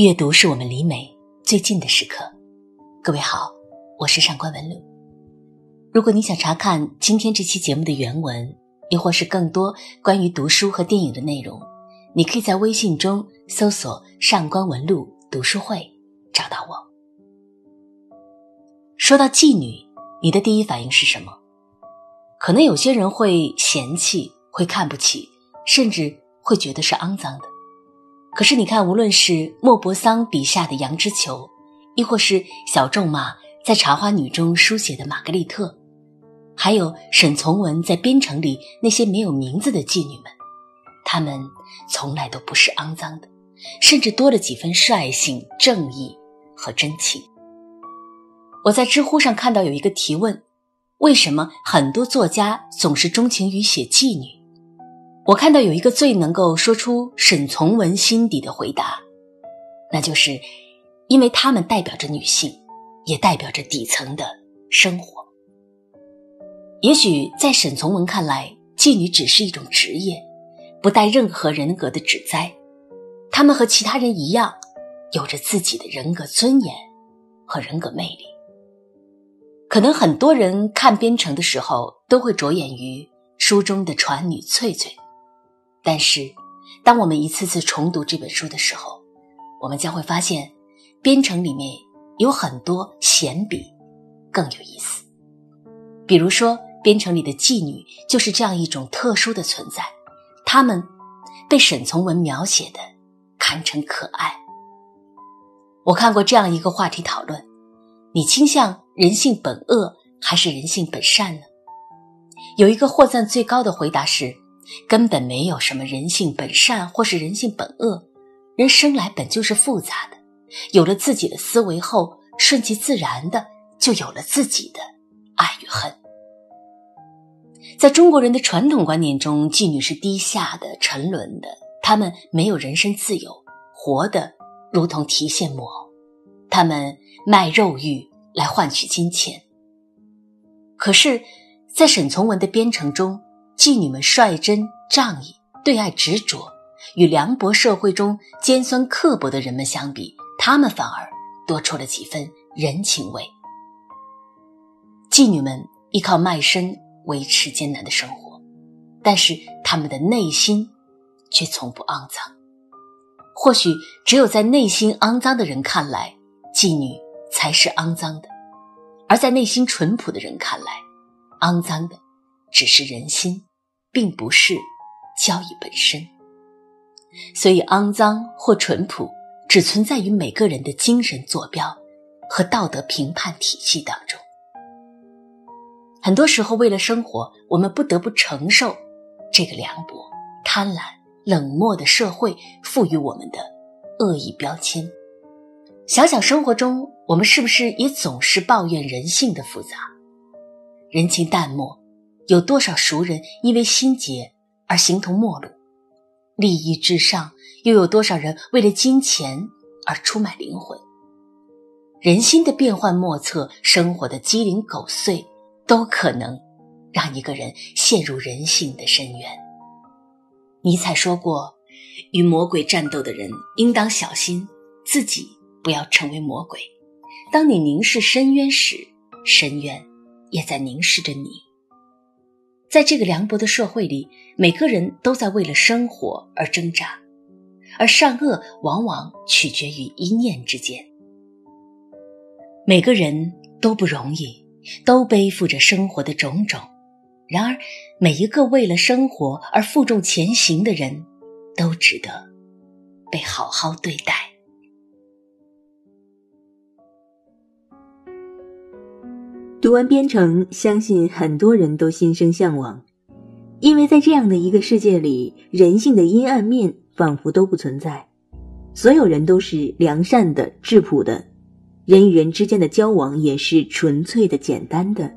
阅读是我们离美最近的时刻。各位好，我是上官文露。如果你想查看今天这期节目的原文，又或是更多关于读书和电影的内容，你可以在微信中搜索“上官文露读书会”找到我。说到妓女，你的第一反应是什么？可能有些人会嫌弃，会看不起，甚至会觉得是肮脏的。可是你看，无论是莫泊桑笔下的杨之球，亦或是小仲马在《茶花女》中书写的玛格丽特，还有沈从文在《边城》里那些没有名字的妓女们，她们从来都不是肮脏的，甚至多了几分率性、正义和真情。我在知乎上看到有一个提问：为什么很多作家总是钟情于写妓女？我看到有一个最能够说出沈从文心底的回答，那就是，因为他们代表着女性，也代表着底层的生活。也许在沈从文看来，妓女只是一种职业，不带任何人格的指灾。他们和其他人一样，有着自己的人格尊严和人格魅力。可能很多人看《边城》的时候，都会着眼于书中的传女翠翠。但是，当我们一次次重读这本书的时候，我们将会发现，《边城》里面有很多闲笔更有意思。比如说，《边城》里的妓女就是这样一种特殊的存在，她们被沈从文描写的堪称可爱。我看过这样一个话题讨论：你倾向人性本恶还是人性本善呢？有一个获赞最高的回答是。根本没有什么人性本善或是人性本恶，人生来本就是复杂的，有了自己的思维后，顺其自然的就有了自己的爱与恨。在中国人的传统观念中，妓女是低下的、沉沦的，她们没有人身自由，活的如同提线木偶，她们卖肉欲来换取金钱。可是，在沈从文的《边城》中。妓女们率真仗义，对爱执着，与凉薄社会中尖酸刻薄的人们相比，她们反而多出了几分人情味。妓女们依靠卖身维持艰难的生活，但是她们的内心却从不肮脏。或许只有在内心肮脏的人看来，妓女才是肮脏的；而在内心淳朴的人看来，肮脏的只是人心。并不是交易本身，所以肮脏或淳朴只存在于每个人的精神坐标和道德评判体系当中。很多时候，为了生活，我们不得不承受这个凉薄、贪婪、冷漠的社会赋予我们的恶意标签。想想生活中，我们是不是也总是抱怨人性的复杂，人情淡漠？有多少熟人因为心结而形同陌路？利益至上，又有多少人为了金钱而出卖灵魂？人心的变幻莫测，生活的鸡零狗碎，都可能让一个人陷入人性的深渊。尼采说过：“与魔鬼战斗的人，应当小心自己不要成为魔鬼。当你凝视深渊时，深渊也在凝视着你。”在这个凉薄的社会里，每个人都在为了生活而挣扎，而善恶往往取决于一念之间。每个人都不容易，都背负着生活的种种。然而，每一个为了生活而负重前行的人，都值得被好好对待。读完《边城》，相信很多人都心生向往，因为在这样的一个世界里，人性的阴暗面仿佛都不存在，所有人都是良善的、质朴的，人与人之间的交往也是纯粹的、简单的。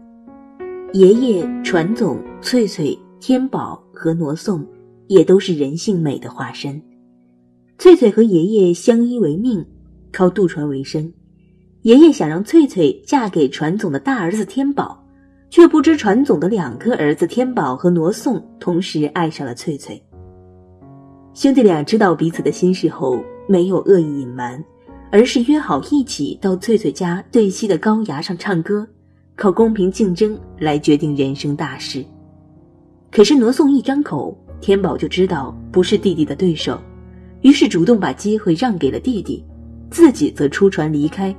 爷爷、传总、翠翠、天宝和罗宋，也都是人性美的化身。翠翠和爷爷相依为命，靠渡船为生。爷爷想让翠翠嫁给传总的大儿子天宝，却不知传总的两个儿子天宝和罗宋同时爱上了翠翠。兄弟俩知道彼此的心事后，没有恶意隐瞒，而是约好一起到翠翠家对西的高崖上唱歌，靠公平竞争来决定人生大事。可是罗宋一张口，天宝就知道不是弟弟的对手，于是主动把机会让给了弟弟，自己则出船离开，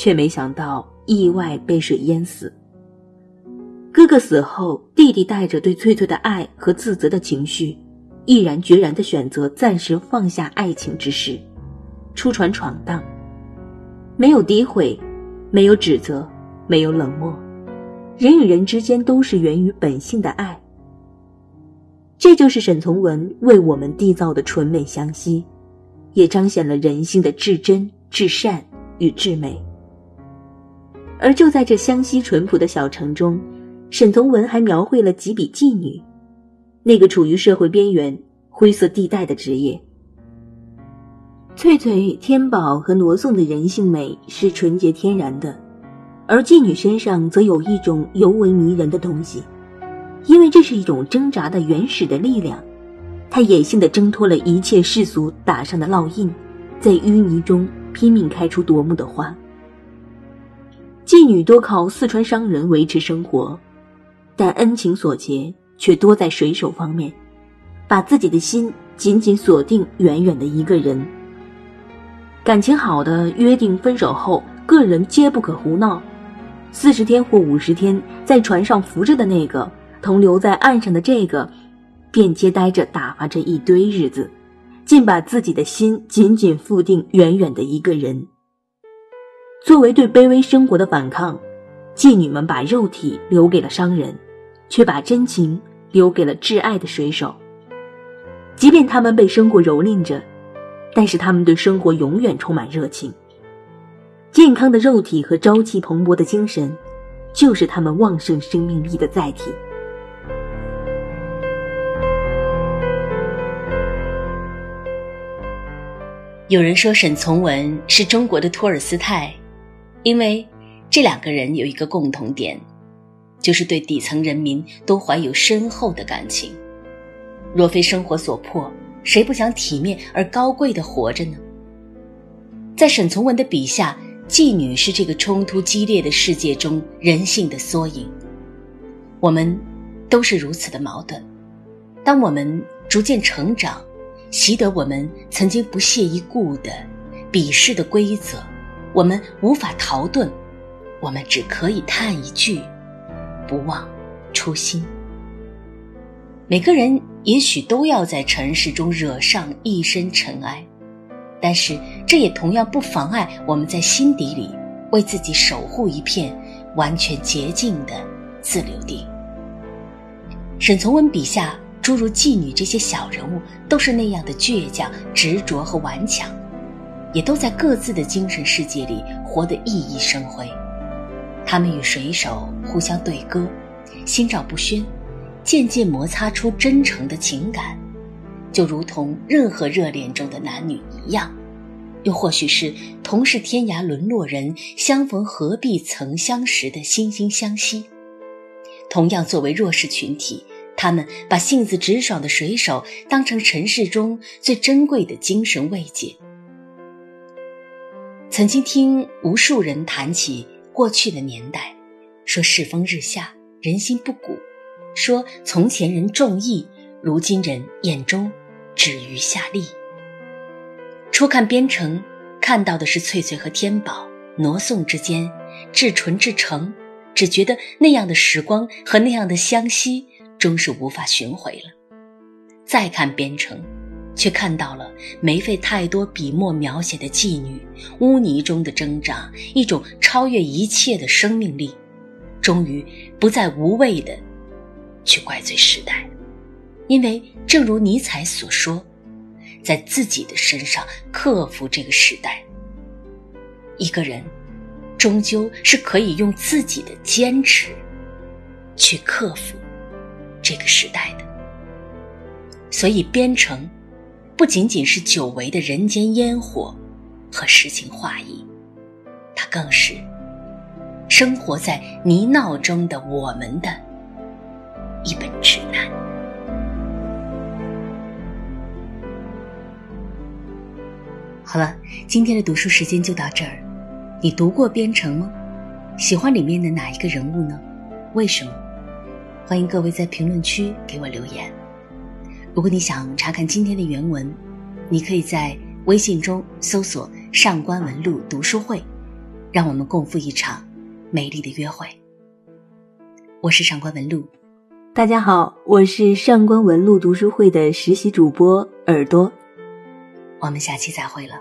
却没想到意外被水淹死。哥哥死后，弟弟带着对翠翠的爱和自责的情绪，毅然决然的选择暂时放下爱情之事，出船闯荡。没有诋毁，没有指责，没有冷漠，人与人之间都是源于本性的爱。这就是沈从文为我们缔造的纯美相惜，也彰显了人性的至真、至善与至美。而就在这湘西淳朴的小城中。沈从文还描绘了几笔妓女，那个处于社会边缘、灰色地带的职业。翠翠、天宝和罗宋的人性美是纯洁天然的，而妓女身上则有一种尤为迷人的东西，因为这是一种挣扎的原始的力量，它野性的挣脱了一切世俗打上的烙印，在淤泥中拼命开出夺目的花。妓女多靠四川商人维持生活。但恩情所结却多在水手方面，把自己的心紧紧锁定远远的一个人。感情好的约定分手后，个人皆不可胡闹。四十天或五十天在船上浮着的那个，同留在岸上的这个，便接待着打发着一堆日子，竟把自己的心紧紧附定远远的一个人。作为对卑微生活的反抗，妓女们把肉体留给了商人。却把真情留给了挚爱的水手。即便他们被生活蹂躏着，但是他们对生活永远充满热情。健康的肉体和朝气蓬勃的精神，就是他们旺盛生命力的载体。有人说沈从文是中国的托尔斯泰，因为这两个人有一个共同点。就是对底层人民都怀有深厚的感情。若非生活所迫，谁不想体面而高贵的活着呢？在沈从文的笔下，妓女是这个冲突激烈的世界中人性的缩影。我们都是如此的矛盾。当我们逐渐成长，习得我们曾经不屑一顾的鄙视的规则，我们无法逃遁，我们只可以叹一句。不忘初心。每个人也许都要在尘世中惹上一身尘埃，但是这也同样不妨碍我们在心底里为自己守护一片完全洁净的自留地。沈从文笔下诸如妓女这些小人物，都是那样的倔强、执着和顽强，也都在各自的精神世界里活得熠熠生辉。他们与水手互相对歌，心照不宣，渐渐摩擦出真诚的情感，就如同任何热恋中的男女一样，又或许是同是天涯沦落人，相逢何必曾相识的惺惺相惜。同样作为弱势群体，他们把性子直爽的水手当成尘世中最珍贵的精神慰藉。曾经听无数人谈起。过去的年代，说世风日下，人心不古；说从前人重义，如今人眼中止于下利。初看《边城》，看到的是翠翠和天宝、挪宋之间至纯至诚，只觉得那样的时光和那样的相惜，终是无法寻回了。再看《边城》。却看到了没费太多笔墨描写的妓女污泥中的挣扎，一种超越一切的生命力，终于不再无谓的去怪罪时代，因为正如尼采所说，在自己的身上克服这个时代，一个人终究是可以用自己的坚持去克服这个时代的，所以编程。不仅仅是久违的人间烟火和诗情画意，它更是生活在泥淖中的我们的一本指南。好了，今天的读书时间就到这儿。你读过《编程》吗？喜欢里面的哪一个人物呢？为什么？欢迎各位在评论区给我留言。如果你想查看今天的原文，你可以在微信中搜索“上官文露读书会”，让我们共赴一场美丽的约会。我是上官文露，大家好，我是上官文露读书会的实习主播耳朵。我们下期再会了。